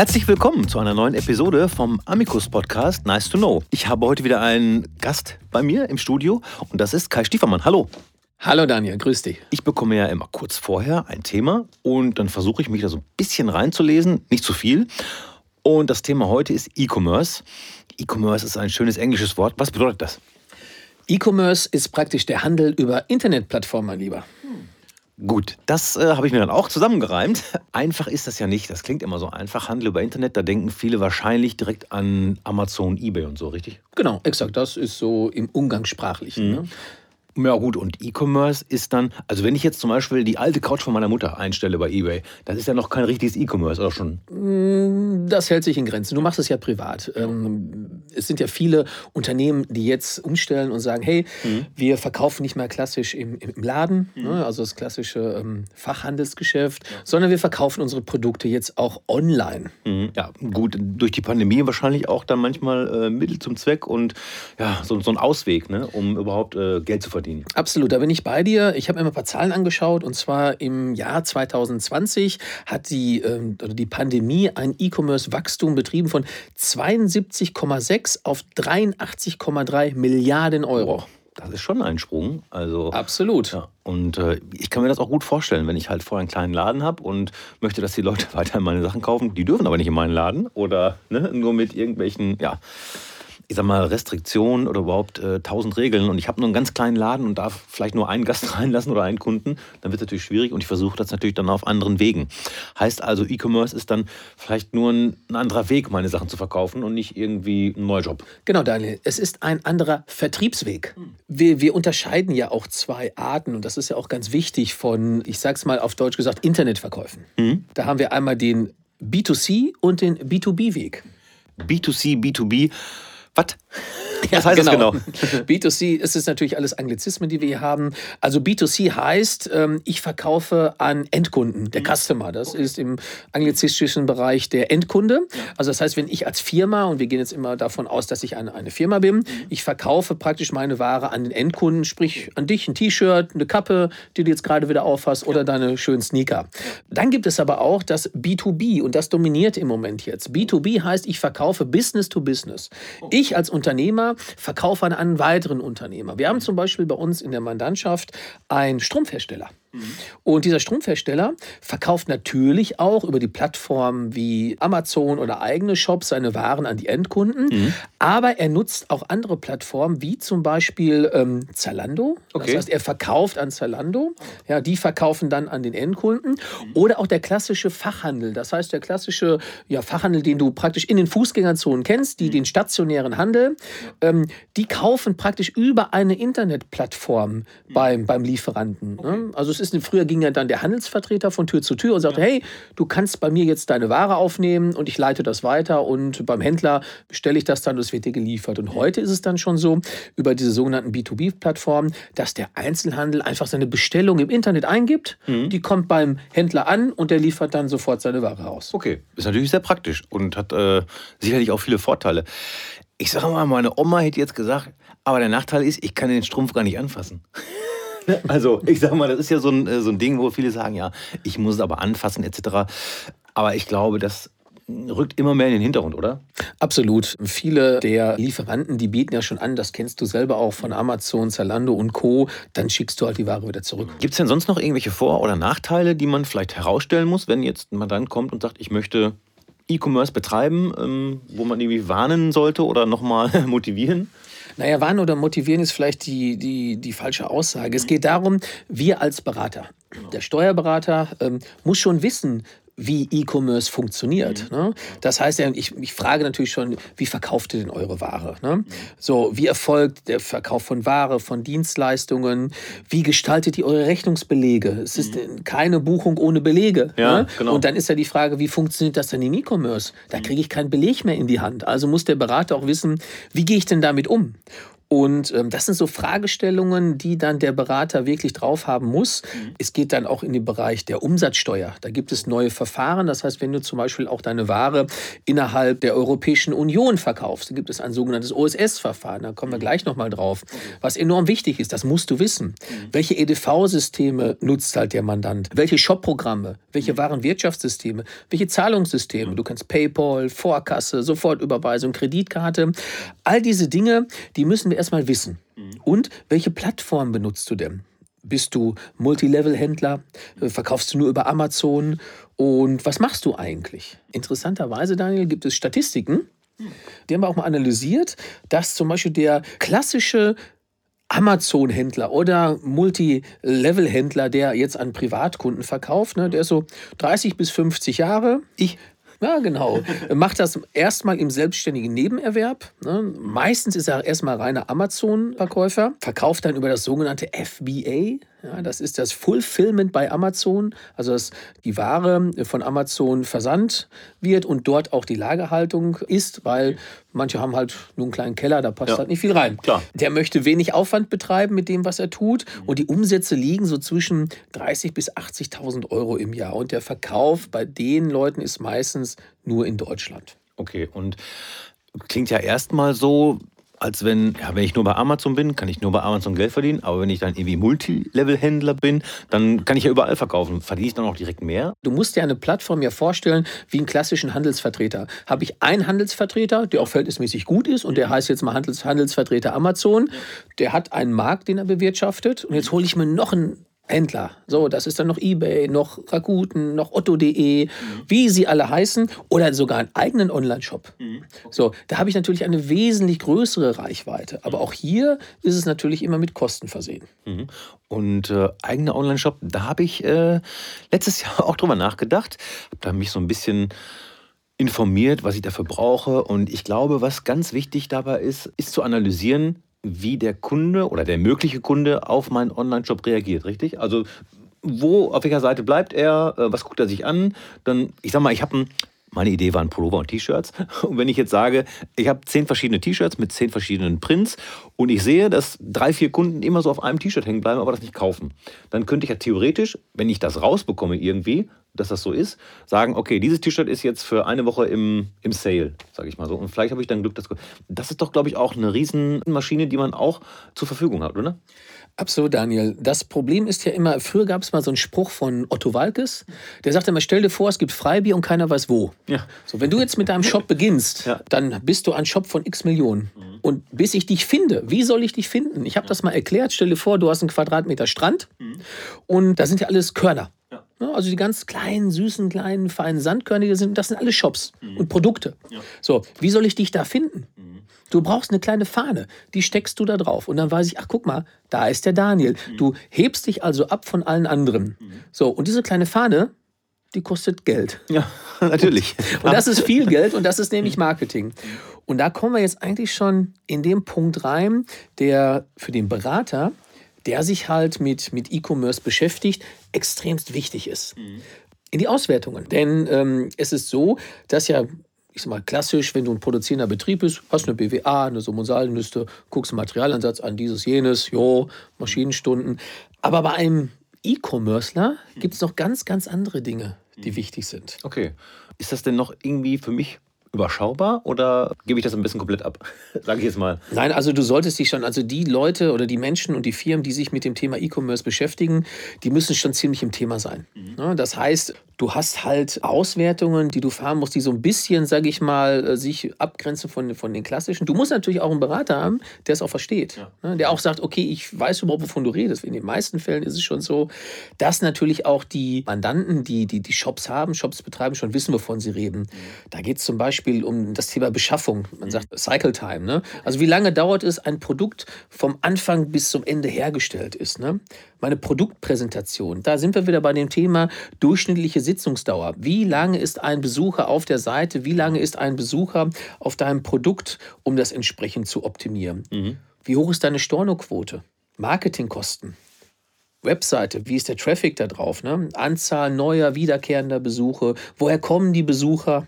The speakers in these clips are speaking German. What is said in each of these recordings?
Herzlich willkommen zu einer neuen Episode vom Amicus Podcast Nice to Know. Ich habe heute wieder einen Gast bei mir im Studio und das ist Kai Stiefermann. Hallo. Hallo Daniel, grüß dich. Ich bekomme ja immer kurz vorher ein Thema und dann versuche ich mich da so ein bisschen reinzulesen, nicht zu viel. Und das Thema heute ist E-Commerce. E-Commerce ist ein schönes englisches Wort. Was bedeutet das? E-Commerce ist praktisch der Handel über Internetplattformen, mein Lieber. Gut, das äh, habe ich mir dann auch zusammengereimt. Einfach ist das ja nicht. Das klingt immer so einfach. Handel über Internet, da denken viele wahrscheinlich direkt an Amazon, eBay und so, richtig? Genau, exakt. Das ist so im Umgangssprachlichen. Mhm. Ne? Ja gut, und E-Commerce ist dann, also wenn ich jetzt zum Beispiel die alte Couch von meiner Mutter einstelle bei eBay, das ist ja noch kein richtiges E-Commerce, oder schon? Mm, das hält sich in Grenzen. Du machst es ja privat. Ähm, es sind ja viele Unternehmen, die jetzt umstellen und sagen, hey, mhm. wir verkaufen nicht mehr klassisch im, im Laden, mhm. ne, also das klassische ähm, Fachhandelsgeschäft, ja. sondern wir verkaufen unsere Produkte jetzt auch online. Mhm. Ja, gut, durch die Pandemie wahrscheinlich auch dann manchmal äh, Mittel zum Zweck und ja, so, so ein Ausweg, ne, um überhaupt äh, Geld zu verdienen verdienen. Absolut, da bin ich bei dir. Ich habe mir ein paar Zahlen angeschaut und zwar im Jahr 2020 hat die, äh, die Pandemie ein E-Commerce-Wachstum betrieben von 72,6 auf 83,3 Milliarden Euro. Das ist schon ein Sprung. Also, Absolut. Ja. Und äh, ich kann mir das auch gut vorstellen, wenn ich halt vorher einen kleinen Laden habe und möchte, dass die Leute weiter meine Sachen kaufen. Die dürfen aber nicht in meinen Laden oder ne, nur mit irgendwelchen, ja ich sag mal, Restriktionen oder überhaupt äh, tausend äh, Regeln und ich habe nur einen ganz kleinen Laden und darf vielleicht nur einen Gast reinlassen oder einen Kunden, dann wird es natürlich schwierig und ich versuche das natürlich dann auf anderen Wegen. Heißt also, E-Commerce ist dann vielleicht nur ein, ein, anderer Weg, meine Sachen zu verkaufen und nicht irgendwie ein neuer Job. Genau, Daniel. Es ist ein anderer Vertriebsweg. Wir, wir unterscheiden ja auch zwei Arten und das ist ja auch ganz wichtig von, ich sag's mal auf Deutsch gesagt, Internetverkäufen. Mhm. Da haben wir einmal den B2C und den B2B-Weg. B2C, B2B. Was? Was heißt genau. das genau? B2C ist es natürlich alles Anglizismen, die wir hier haben. Also B2C heißt, ähm, ich verkaufe an Endkunden, der mhm. Customer. Das ist im anglizistischen Bereich der Endkunde. Also das heißt, wenn ich als Firma, und wir gehen jetzt immer davon aus, dass ich eine, eine Firma bin, mhm. ich verkaufe praktisch meine Ware an den Endkunden, sprich an dich ein T-Shirt, eine Kappe, die du jetzt gerade wieder aufhast oder deine schönen Sneaker. Dann gibt es aber auch das B2B und das dominiert im Moment jetzt. B2B heißt, ich verkaufe Business to Business. Oh. Ich als Unternehmer verkaufe an einen weiteren Unternehmer. Wir haben zum Beispiel bei uns in der Mandantschaft einen Strumpfhersteller. Und dieser Strumpfhersteller verkauft natürlich auch über die Plattformen wie Amazon oder eigene Shops seine Waren an die Endkunden. Mhm. Aber er nutzt auch andere Plattformen wie zum Beispiel ähm, Zalando. Okay. Das heißt, er verkauft an Zalando. Ja, die verkaufen dann an den Endkunden. Oder auch der klassische Fachhandel. Das heißt, der klassische ja, Fachhandel, den du praktisch in den Fußgängerzonen kennst, die mhm. den stationären Handel, ähm, die kaufen praktisch über eine Internetplattform mhm. beim, beim Lieferanten. Ne? Okay. Ne? Also ist, früher ging ja dann der Handelsvertreter von Tür zu Tür und sagte, ja. hey, du kannst bei mir jetzt deine Ware aufnehmen und ich leite das weiter und beim Händler stelle ich das dann und es wird dir geliefert. Und heute ist es dann schon so, über diese sogenannten B2B-Plattformen, dass der Einzelhandel einfach seine Bestellung im Internet eingibt, mhm. die kommt beim Händler an und der liefert dann sofort seine Ware aus. Okay, ist natürlich sehr praktisch und hat äh, sicherlich auch viele Vorteile. Ich sage mal, meine Oma hätte jetzt gesagt, aber der Nachteil ist, ich kann den Strumpf gar nicht anfassen. Also, ich sag mal, das ist ja so ein, äh, so ein Ding, wo viele sagen, ja, ich muss es aber anfassen, etc. Aber ich glaube, das rückt immer mehr in den Hintergrund, oder? Absolut. Viele der Lieferanten, die bieten ja schon an, das kennst du selber auch von Amazon, Zalando und Co., dann schickst du halt die Ware wieder zurück. Gibt es denn sonst noch irgendwelche Vor- oder Nachteile, die man vielleicht herausstellen muss, wenn jetzt man dann kommt und sagt, ich möchte E-Commerce betreiben, ähm, wo man irgendwie warnen sollte oder nochmal motivieren? Naja, warnen oder motivieren ist vielleicht die, die, die falsche Aussage. Es geht darum, wir als Berater, der Steuerberater ähm, muss schon wissen, wie E-Commerce funktioniert. Mhm. Ne? Das heißt, ich, ich frage natürlich schon, wie verkauft ihr denn eure Ware? Ne? Mhm. So, wie erfolgt der Verkauf von Ware, von Dienstleistungen? Wie gestaltet ihr eure Rechnungsbelege? Es ist mhm. keine Buchung ohne Belege. Ja, ne? genau. Und dann ist ja die Frage, wie funktioniert das denn im E-Commerce? Da kriege ich keinen Beleg mehr in die Hand. Also muss der Berater auch wissen, wie gehe ich denn damit um? Und ähm, das sind so Fragestellungen, die dann der Berater wirklich drauf haben muss. Mhm. Es geht dann auch in den Bereich der Umsatzsteuer. Da gibt es neue Verfahren. Das heißt, wenn du zum Beispiel auch deine Ware innerhalb der Europäischen Union verkaufst, dann gibt es ein sogenanntes OSS-Verfahren. Da kommen wir mhm. gleich nochmal drauf. Was enorm wichtig ist, das musst du wissen. Mhm. Welche EDV-Systeme nutzt halt der Mandant? Welche Shop-Programme? Welche Warenwirtschaftssysteme? Welche Zahlungssysteme? Du kannst PayPal, Vorkasse, Sofortüberweisung, Kreditkarte. All diese Dinge, die müssen wir erstmal wissen. Und welche Plattform benutzt du denn? Bist du Multilevel-Händler? Verkaufst du nur über Amazon? Und was machst du eigentlich? Interessanterweise, Daniel, gibt es Statistiken, die haben wir auch mal analysiert, dass zum Beispiel der klassische Amazon-Händler oder Multilevel-Händler, der jetzt an Privatkunden verkauft, ne, der ist so 30 bis 50 Jahre. Ich ja, genau. Macht das erstmal im selbstständigen Nebenerwerb. Ne? Meistens ist er erstmal reiner Amazon-Verkäufer, verkauft dann über das sogenannte FBA, ja, das ist das Fulfillment bei Amazon, also dass die Ware von Amazon versandt wird und dort auch die Lagerhaltung ist, weil manche haben halt nur einen kleinen Keller, da passt ja. halt nicht viel rein. Klar. Der möchte wenig Aufwand betreiben mit dem, was er tut und die Umsätze liegen so zwischen 30.000 bis 80.000 Euro im Jahr und der Verkauf bei den Leuten ist meistens nur in Deutschland. Okay, und klingt ja erstmal so, als wenn, ja, wenn ich nur bei Amazon bin, kann ich nur bei Amazon Geld verdienen. Aber wenn ich dann irgendwie Multilevel-Händler bin, dann kann ich ja überall verkaufen. Verdiene ich dann auch direkt mehr? Du musst dir eine Plattform ja vorstellen wie einen klassischen Handelsvertreter. Habe ich einen Handelsvertreter, der auch verhältnismäßig gut ist und der heißt jetzt mal Handels Handelsvertreter Amazon. Der hat einen Markt, den er bewirtschaftet. Und jetzt hole ich mir noch einen Händler. So, das ist dann noch eBay, noch Rakuten, noch Otto.de, mhm. wie sie alle heißen, oder sogar einen eigenen Online-Shop. Mhm. So, da habe ich natürlich eine wesentlich größere Reichweite. Aber auch hier ist es natürlich immer mit Kosten versehen. Mhm. Und äh, eigener Online-Shop, da habe ich äh, letztes Jahr auch drüber nachgedacht, habe da mich so ein bisschen informiert, was ich dafür brauche. Und ich glaube, was ganz wichtig dabei ist, ist zu analysieren, wie der Kunde oder der mögliche Kunde auf meinen Online-Shop reagiert, richtig? Also wo, auf welcher Seite bleibt er, äh, was guckt er sich an? Dann, ich sag mal, ich habe ein meine Idee waren Pullover und T-Shirts. Und wenn ich jetzt sage, ich habe zehn verschiedene T-Shirts mit zehn verschiedenen Prints und ich sehe, dass drei, vier Kunden immer so auf einem T-Shirt hängen bleiben, aber das nicht kaufen, dann könnte ich ja theoretisch, wenn ich das rausbekomme irgendwie, dass das so ist, sagen, okay, dieses T-Shirt ist jetzt für eine Woche im, im Sale, sage ich mal so. Und vielleicht habe ich dann Glück, dass das ist doch, glaube ich, auch eine Riesenmaschine, die man auch zur Verfügung hat, oder? Absolut, Daniel. Das Problem ist ja immer, früher gab es mal so einen Spruch von Otto Walkes, der sagte immer, stell dir vor, es gibt Freibier und keiner weiß wo. Ja. So, wenn du jetzt mit deinem Shop beginnst, ja. dann bist du ein Shop von x Millionen. Mhm. Und bis ich dich finde, wie soll ich dich finden? Ich habe ja. das mal erklärt. Stell dir vor, du hast einen Quadratmeter Strand mhm. und da sind ja alles Körner. Ne? Also die ganz kleinen, süßen, kleinen, feinen Sandkörner, sind, das sind alle Shops mhm. und Produkte. Ja. So, wie soll ich dich da finden? Du brauchst eine kleine Fahne, die steckst du da drauf. Und dann weiß ich, ach guck mal, da ist der Daniel. Mhm. Du hebst dich also ab von allen anderen. Mhm. So, und diese kleine Fahne, die kostet Geld. Ja, natürlich. Und, und das ist viel Geld und das ist nämlich mhm. Marketing. Und da kommen wir jetzt eigentlich schon in den Punkt rein, der für den Berater der sich halt mit, mit E-Commerce beschäftigt, extremst wichtig ist. Mhm. In die Auswertungen. Denn ähm, es ist so, dass ja ich sag mal, klassisch, wenn du ein produzierender Betrieb bist, hast du eine BWA, eine Summensalenliste, guckst Materialansatz an, dieses, jenes, jo, Maschinenstunden. Aber bei einem E-Commercer gibt es noch ganz, ganz andere Dinge, die mhm. wichtig sind. Okay. Ist das denn noch irgendwie für mich überschaubar oder gebe ich das ein bisschen komplett ab? Sage ich jetzt mal. Nein, also du solltest dich schon, also die Leute oder die Menschen und die Firmen, die sich mit dem Thema E-Commerce beschäftigen, die müssen schon ziemlich im Thema sein. Mhm. Ne, das heißt, du hast halt Auswertungen, die du fahren musst, die so ein bisschen, sage ich mal, äh, sich abgrenzen von, von den klassischen. Du musst natürlich auch einen Berater haben, der es auch versteht. Ja. Ne, der auch sagt, okay, ich weiß überhaupt, wovon du redest. In den meisten Fällen ist es schon so, dass natürlich auch die Mandanten, die die, die Shops haben, Shops betreiben, schon wissen, wovon sie reden. Mhm. Da geht es zum Beispiel um das Thema Beschaffung. Man mhm. sagt Cycle Time. Ne? Also wie lange dauert es, ein Produkt vom Anfang bis zum Ende hergestellt ist. Ne? Meine Produktpräsentation, da sind wir wieder bei dem Thema durchschnittliche Sitzungsdauer. Wie lange ist ein Besucher auf der Seite? Wie lange ist ein Besucher auf deinem Produkt, um das entsprechend zu optimieren? Mhm. Wie hoch ist deine Stornoquote? Marketingkosten. Webseite, wie ist der Traffic da drauf? Ne? Anzahl neuer, wiederkehrender Besuche. Woher kommen die Besucher?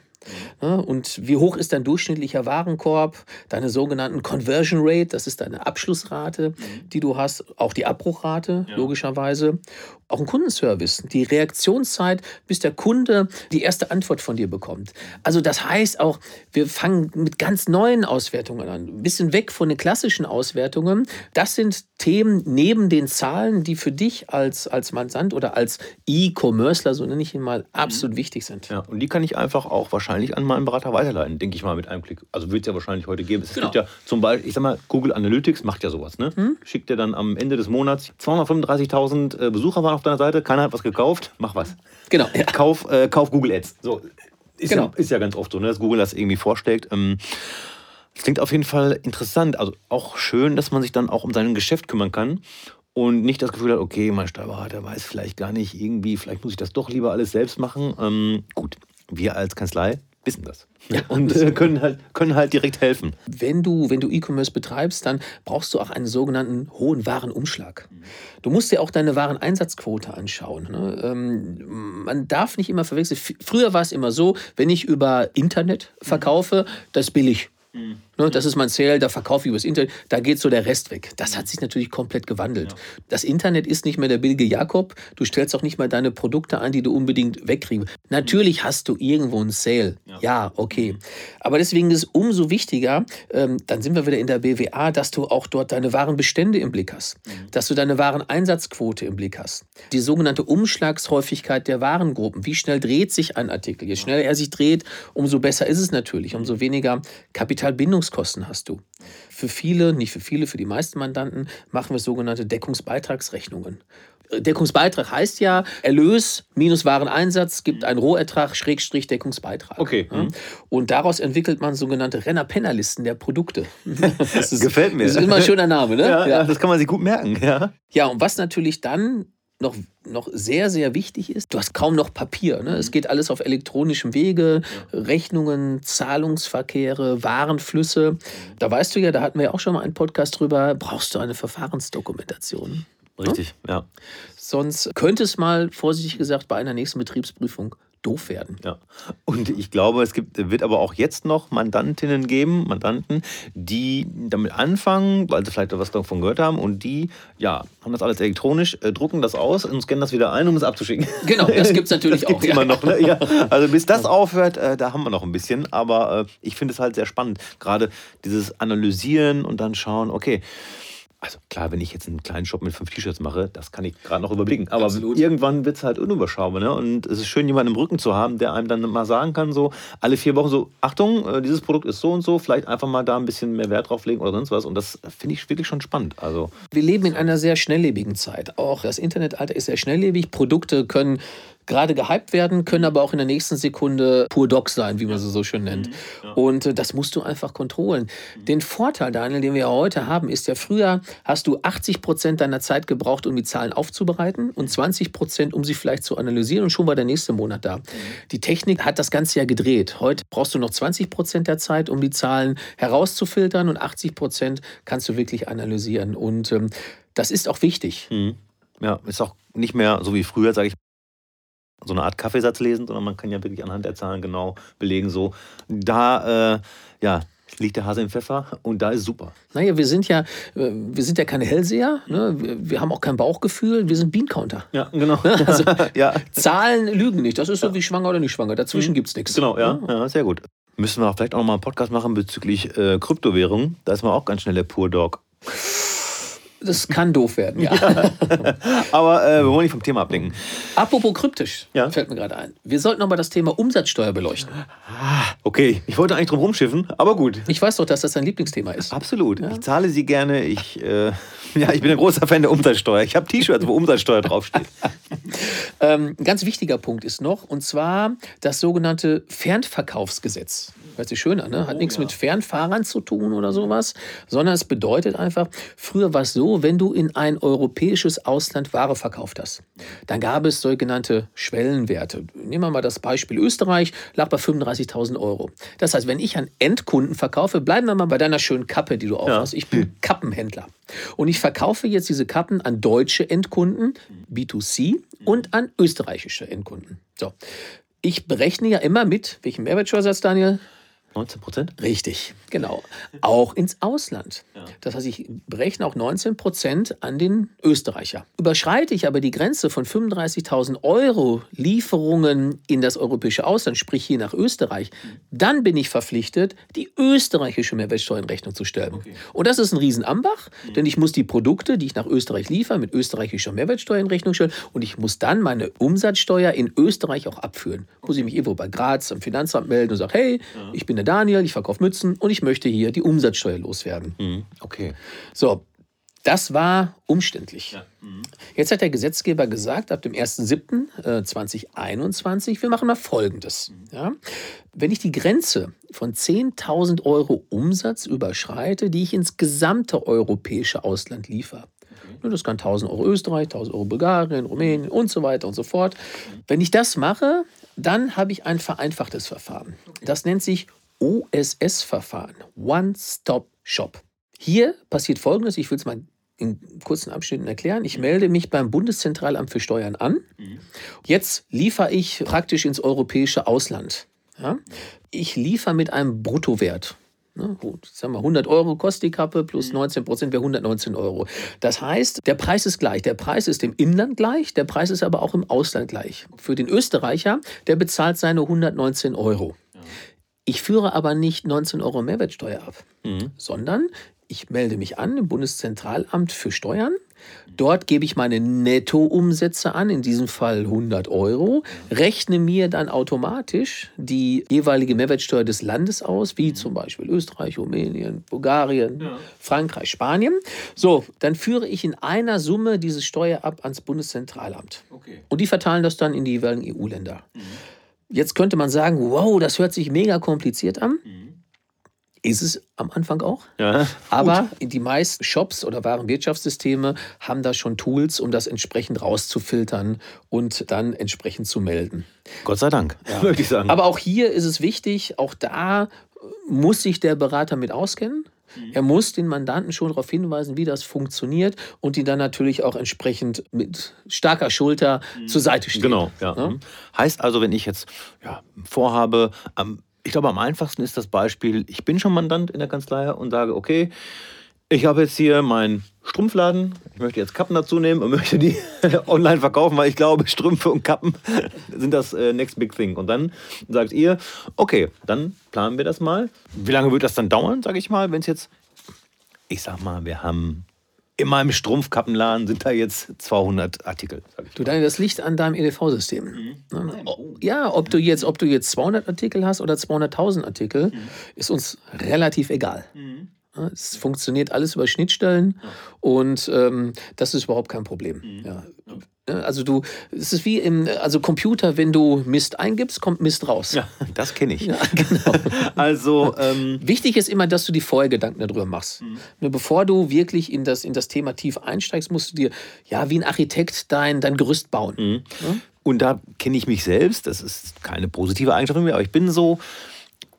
Und wie hoch ist dein durchschnittlicher Warenkorb, deine sogenannten Conversion Rate, das ist deine Abschlussrate, die du hast, auch die Abbruchrate, ja. logischerweise. Auch ein Kundenservice, die Reaktionszeit, bis der Kunde die erste Antwort von dir bekommt. Also das heißt auch, wir fangen mit ganz neuen Auswertungen an, ein bisschen weg von den klassischen Auswertungen. Das sind Themen neben den Zahlen, die für dich als, als Mandant oder als E-Commercer, so nenne ich ihn mal, absolut mhm. wichtig sind. Ja, und die kann ich einfach auch wahrscheinlich an meinen Berater weiterleiten, denke ich mal mit einem Klick. Also wird es ja wahrscheinlich heute geben. Es genau. gibt ja zum Beispiel, ich sag mal, Google Analytics macht ja sowas. Ne? Hm? Schickt dir dann am Ende des Monats 235.000 äh, Besucher waren auf deiner Seite, keiner hat was gekauft, mach was. Genau. Ja. Kauf, äh, kauf Google Ads. So. Ist, genau. ja, ist ja ganz oft so, ne, dass Google das irgendwie vorstellt. Ähm, das klingt auf jeden Fall interessant. Also auch schön, dass man sich dann auch um sein Geschäft kümmern kann und nicht das Gefühl hat, okay, mein Steuerberater weiß vielleicht gar nicht irgendwie, vielleicht muss ich das doch lieber alles selbst machen. Ähm, gut, wir als Kanzlei wissen das. Ja, und äh, können, halt, können halt direkt helfen. Wenn du, wenn du E-Commerce betreibst, dann brauchst du auch einen sogenannten hohen Warenumschlag. Du musst dir auch deine Wareneinsatzquote anschauen. Ne? Ähm, man darf nicht immer verwechseln. Früher war es immer so, wenn ich über Internet verkaufe, das ist billig. Mhm. Ne, das ist mein Sale, da verkaufe ich übers Internet, da geht so der Rest weg. Das hat sich natürlich komplett gewandelt. Das Internet ist nicht mehr der billige Jakob. Du stellst auch nicht mal deine Produkte ein, die du unbedingt wegkriegst. Natürlich hast du irgendwo einen Sale. Ja, ja okay. Aber deswegen ist es umso wichtiger, ähm, dann sind wir wieder in der BWA, dass du auch dort deine Warenbestände im Blick hast. Mhm. Dass du deine Wareneinsatzquote im Blick hast. Die sogenannte Umschlagshäufigkeit der Warengruppen. Wie schnell dreht sich ein Artikel? Je schneller er sich dreht, umso besser ist es natürlich. Umso weniger Kapitalbindungs Deckungskosten hast du. Für viele, nicht für viele, für die meisten Mandanten machen wir sogenannte Deckungsbeitragsrechnungen. Deckungsbeitrag heißt ja, Erlös minus Wareneinsatz gibt einen Rohertrag Schrägstrich Deckungsbeitrag. Okay. Ja? Und daraus entwickelt man sogenannte Renner-Penner-Listen der Produkte. Das ist, Gefällt mir. Das ist immer ein schöner Name, ne? Ja, ja, das kann man sich gut merken. Ja, ja und was natürlich dann noch, noch sehr, sehr wichtig ist, du hast kaum noch Papier. Ne? Es mhm. geht alles auf elektronischem Wege. Rechnungen, Zahlungsverkehre, Warenflüsse. Da weißt du ja, da hatten wir ja auch schon mal einen Podcast drüber, brauchst du eine Verfahrensdokumentation. Richtig, ja. ja. Sonst könnte es mal, vorsichtig gesagt, bei einer nächsten Betriebsprüfung doof werden. Ja. Und ich glaube, es gibt, wird aber auch jetzt noch Mandantinnen geben, Mandanten, die damit anfangen, weil sie vielleicht was davon gehört haben und die, ja, haben das alles elektronisch, äh, drucken das aus und scannen das wieder ein, um es abzuschicken. Genau, das gibt es natürlich das auch. immer noch. Ne? Ja. Also bis das aufhört, äh, da haben wir noch ein bisschen. Aber äh, ich finde es halt sehr spannend. Gerade dieses Analysieren und dann schauen, okay, also klar, wenn ich jetzt einen kleinen Shop mit fünf T-Shirts mache, das kann ich gerade noch überblicken. Aber Absolut. irgendwann wird es halt unüberschaubar. Ne? Und es ist schön, jemanden im Rücken zu haben, der einem dann mal sagen kann, so alle vier Wochen so, Achtung, äh, dieses Produkt ist so und so, vielleicht einfach mal da ein bisschen mehr Wert drauf legen oder sonst was. Und das finde ich wirklich schon spannend. Also, Wir leben in einer sehr schnelllebigen Zeit. Auch das Internetalter ist sehr schnelllebig. Produkte können gerade gehypt werden, können aber auch in der nächsten Sekunde pur Doc sein, wie man sie so schön nennt. Mhm, ja. Und äh, das musst du einfach kontrollen. Mhm. Den Vorteil, Daniel, den wir ja heute haben, ist ja, früher hast du 80 Prozent deiner Zeit gebraucht, um die Zahlen aufzubereiten und 20 Prozent, um sie vielleicht zu analysieren und schon war der nächste Monat da. Mhm. Die Technik hat das Ganze ja gedreht. Heute brauchst du noch 20 Prozent der Zeit, um die Zahlen herauszufiltern und 80 Prozent kannst du wirklich analysieren. Und ähm, das ist auch wichtig. Mhm. Ja, ist auch nicht mehr so wie früher, sage ich so eine Art Kaffeesatz lesen, sondern man kann ja wirklich anhand der Zahlen genau belegen, so da äh, ja, liegt der Hase im Pfeffer und da ist super. Naja, wir sind ja, äh, wir sind ja keine Hellseher, ne? wir, wir, haben auch kein Bauchgefühl, wir sind Bean-Counter. Ja, genau. Also, ja. Zahlen lügen nicht, das ist so ja. wie schwanger oder nicht schwanger, dazwischen mhm. gibt es nichts. Genau, ja, ja, sehr gut. Müssen wir vielleicht auch noch mal einen Podcast machen bezüglich äh, Kryptowährungen, da ist man auch ganz schnell der Pur Dog. Das kann doof werden, ja. ja. Aber äh, wir wollen nicht vom Thema ablenken. Apropos kryptisch, ja? fällt mir gerade ein. Wir sollten nochmal das Thema Umsatzsteuer beleuchten. Ah, okay, ich wollte eigentlich drum rumschiffen, aber gut. Ich weiß doch, dass das dein Lieblingsthema ist. Absolut. Ja? Ich zahle sie gerne. Ich, äh, ja, ich bin ein großer Fan der Umsatzsteuer. Ich habe T-Shirts, wo Umsatzsteuer draufsteht. ähm, ein ganz wichtiger Punkt ist noch, und zwar das sogenannte Fernverkaufsgesetz. Hört sich schön an, ne? Hat oh, nichts ja. mit Fernfahrern zu tun oder sowas, sondern es bedeutet einfach, früher war es so, wenn du in ein europäisches Ausland Ware verkauft hast, dann gab es sogenannte Schwellenwerte. Nehmen wir mal das Beispiel Österreich, lag bei 35.000 Euro. Das heißt, wenn ich an Endkunden verkaufe, bleiben wir mal bei deiner schönen Kappe, die du aufhast. Ja. Ich bin Kappenhändler. Und ich verkaufe jetzt diese Kappen an deutsche Endkunden, B2C, und an österreichische Endkunden. So. Ich berechne ja immer mit, welchen Mehrwertsteuersatz, Daniel? 19 Prozent? Richtig, genau. Auch ins Ausland. Ja. Das heißt, ich berechne auch 19 Prozent an den Österreicher. Überschreite ich aber die Grenze von 35.000 Euro Lieferungen in das europäische Ausland, sprich hier nach Österreich, dann bin ich verpflichtet, die österreichische Mehrwertsteuer in Rechnung zu stellen. Okay. Und das ist ein Riesenambach, mhm. denn ich muss die Produkte, die ich nach Österreich liefere, mit österreichischer Mehrwertsteuer in Rechnung stellen und ich muss dann meine Umsatzsteuer in Österreich auch abführen. Muss ich mich irgendwo bei Graz am Finanzamt melden und sagen, hey, ja. ich bin der Daniel, ich verkaufe Mützen und ich möchte hier die Umsatzsteuer loswerden. Mhm. Okay. So, das war umständlich. Ja. Mhm. Jetzt hat der Gesetzgeber gesagt, ab dem 1.7.2021, wir machen mal Folgendes. Mhm. Ja? Wenn ich die Grenze von 10.000 Euro Umsatz überschreite, die ich ins gesamte europäische Ausland liefere, okay. das kann 1.000 Euro Österreich, 1.000 Euro Bulgarien, Rumänien und so weiter und so fort. Mhm. Wenn ich das mache, dann habe ich ein vereinfachtes Verfahren. Das nennt sich OSS-Verfahren, One-Stop-Shop. Hier passiert Folgendes, ich will es mal in kurzen Abschnitten erklären. Ich melde mich beim Bundeszentralamt für Steuern an. Jetzt liefere ich praktisch ins europäische Ausland. Ja? Ich liefere mit einem Bruttowert. Ne, sagen wir 100 Euro kostet die Kappe plus 19 Prozent wäre 119 Euro. Das heißt, der Preis ist gleich. Der Preis ist im Inland gleich, der Preis ist aber auch im Ausland gleich. Für den Österreicher, der bezahlt seine 119 Euro. Ich führe aber nicht 19 Euro Mehrwertsteuer ab, mhm. sondern ich melde mich an im Bundeszentralamt für Steuern. Dort gebe ich meine Nettoumsätze an, in diesem Fall 100 Euro, rechne mir dann automatisch die jeweilige Mehrwertsteuer des Landes aus, wie zum Beispiel Österreich, Rumänien, Bulgarien, ja. Frankreich, Spanien. So, dann führe ich in einer Summe diese Steuer ab ans Bundeszentralamt. Okay. Und die verteilen das dann in die jeweiligen EU-Länder. Mhm. Jetzt könnte man sagen, wow, das hört sich mega kompliziert an. Mhm. Ist es am Anfang auch. Ja, Aber die meisten Shops oder Warenwirtschaftssysteme haben da schon Tools, um das entsprechend rauszufiltern und dann entsprechend zu melden. Gott sei Dank, ja. würde ich sagen. Aber auch hier ist es wichtig, auch da muss sich der Berater mit auskennen. Mhm. Er muss den Mandanten schon darauf hinweisen, wie das funktioniert und die dann natürlich auch entsprechend mit starker Schulter mhm. zur Seite stehen. Genau, ja. ja. Mhm. Heißt also, wenn ich jetzt ja, vorhabe, am, ich glaube, am einfachsten ist das Beispiel, ich bin schon Mandant in der Kanzlei und sage, okay, ich habe jetzt hier meinen Strumpfladen. Ich möchte jetzt Kappen dazu nehmen und möchte die online verkaufen, weil ich glaube, Strümpfe und Kappen sind das äh, next big thing. Und dann sagt ihr, okay, dann planen wir das mal. Wie lange wird das dann dauern, sage ich mal, wenn es jetzt, ich sag mal, wir haben in meinem Strumpfkappenladen sind da jetzt 200 Artikel. Du, Daniel, das liegt an deinem EDV-System. Mhm. Ne? Ja, ob du, jetzt, ob du jetzt 200 Artikel hast oder 200.000 Artikel, mhm. ist uns relativ egal. Mhm. Es funktioniert alles über Schnittstellen ja. und ähm, das ist überhaupt kein Problem. Mhm. Ja. Also du, es ist wie im, also Computer, wenn du Mist eingibst, kommt Mist raus. Ja, das kenne ich. Ja, genau. also ähm wichtig ist immer, dass du dir vorher Gedanken darüber machst. Mhm. Nur bevor du wirklich in das, in das Thema tief einsteigst, musst du dir ja wie ein Architekt dein, dein Gerüst bauen. Mhm. Ja? Und da kenne ich mich selbst. Das ist keine positive Eigenschaft von mir, aber ich bin so,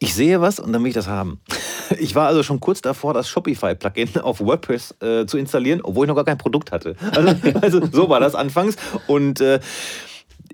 ich sehe was und dann will ich das haben. Ich war also schon kurz davor, das Shopify-Plugin auf WordPress äh, zu installieren, obwohl ich noch gar kein Produkt hatte. Also, also so war das anfangs. Und äh,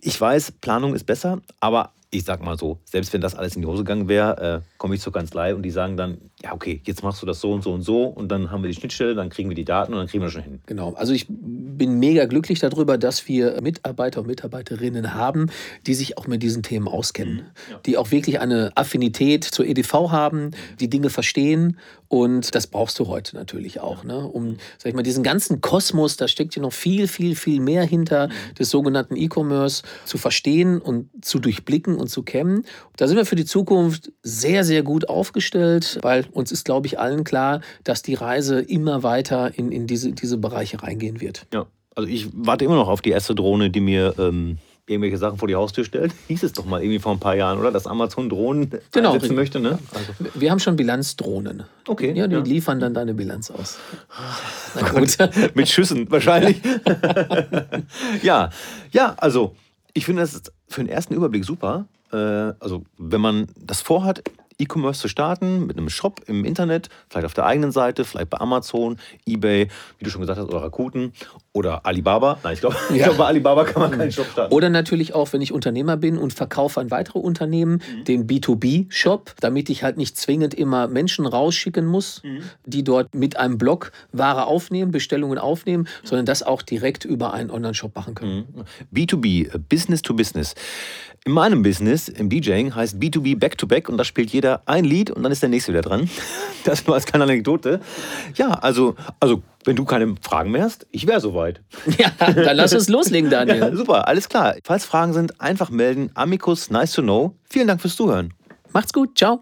ich weiß, Planung ist besser, aber ich sag mal so, selbst wenn das alles in die Hose gegangen wäre, äh, komme ich zur Kanzlei und die sagen dann, ja, okay, jetzt machst du das so und so und so und dann haben wir die Schnittstelle, dann kriegen wir die Daten und dann kriegen wir das schon hin. Genau, also ich bin mega glücklich darüber, dass wir Mitarbeiter und Mitarbeiterinnen haben, die sich auch mit diesen Themen auskennen, mhm, ja. die auch wirklich eine Affinität zur EDV haben, die Dinge verstehen und das brauchst du heute natürlich auch, ne? um, sag ich mal, diesen ganzen Kosmos, da steckt ja noch viel, viel, viel mehr hinter, mhm. des sogenannten E-Commerce zu verstehen und zu durchblicken und zu kämmen. Da sind wir für die Zukunft sehr, sehr gut aufgestellt, weil uns ist, glaube ich, allen klar, dass die Reise immer weiter in, in diese, diese Bereiche reingehen wird. Ja, also ich warte immer noch auf die erste Drohne, die mir ähm, irgendwelche Sachen vor die Haustür stellt. Hieß es doch mal irgendwie vor ein paar Jahren, oder? Dass Amazon Drohnen genau, einsetzen möchte, ne? Also. Wir haben schon Bilanzdrohnen. Okay. Ja, die ja. liefern dann deine Bilanz aus. Na gut. Mit Schüssen wahrscheinlich. ja, ja, also ich finde das für den ersten Überblick super. Äh, also wenn man das vorhat, E-Commerce zu starten, mit einem Shop im Internet, vielleicht auf der eigenen Seite, vielleicht bei Amazon, eBay, wie du schon gesagt hast, oder Rakuten Oder Alibaba. Nein, ich glaube, ja. glaub, bei Alibaba kann man keinen Shop starten. Oder natürlich auch, wenn ich Unternehmer bin und verkaufe an weitere Unternehmen, mhm. den B2B-Shop, damit ich halt nicht zwingend immer Menschen rausschicken muss, mhm. die dort mit einem Blog Ware aufnehmen, Bestellungen aufnehmen, mhm. sondern das auch direkt über einen Online-Shop machen können. B2B, mhm. Business to Business. In meinem Business, im DJing, heißt B2B Back-to-Back -back und da spielt jeder ein Lied und dann ist der nächste wieder dran. Das nur als kleine Anekdote. Ja, also, also wenn du keine Fragen mehr hast, ich wäre soweit. Ja, dann lass uns loslegen, Daniel. Ja, super, alles klar. Falls Fragen sind, einfach melden. Amicus, nice to know. Vielen Dank fürs Zuhören. Macht's gut, ciao.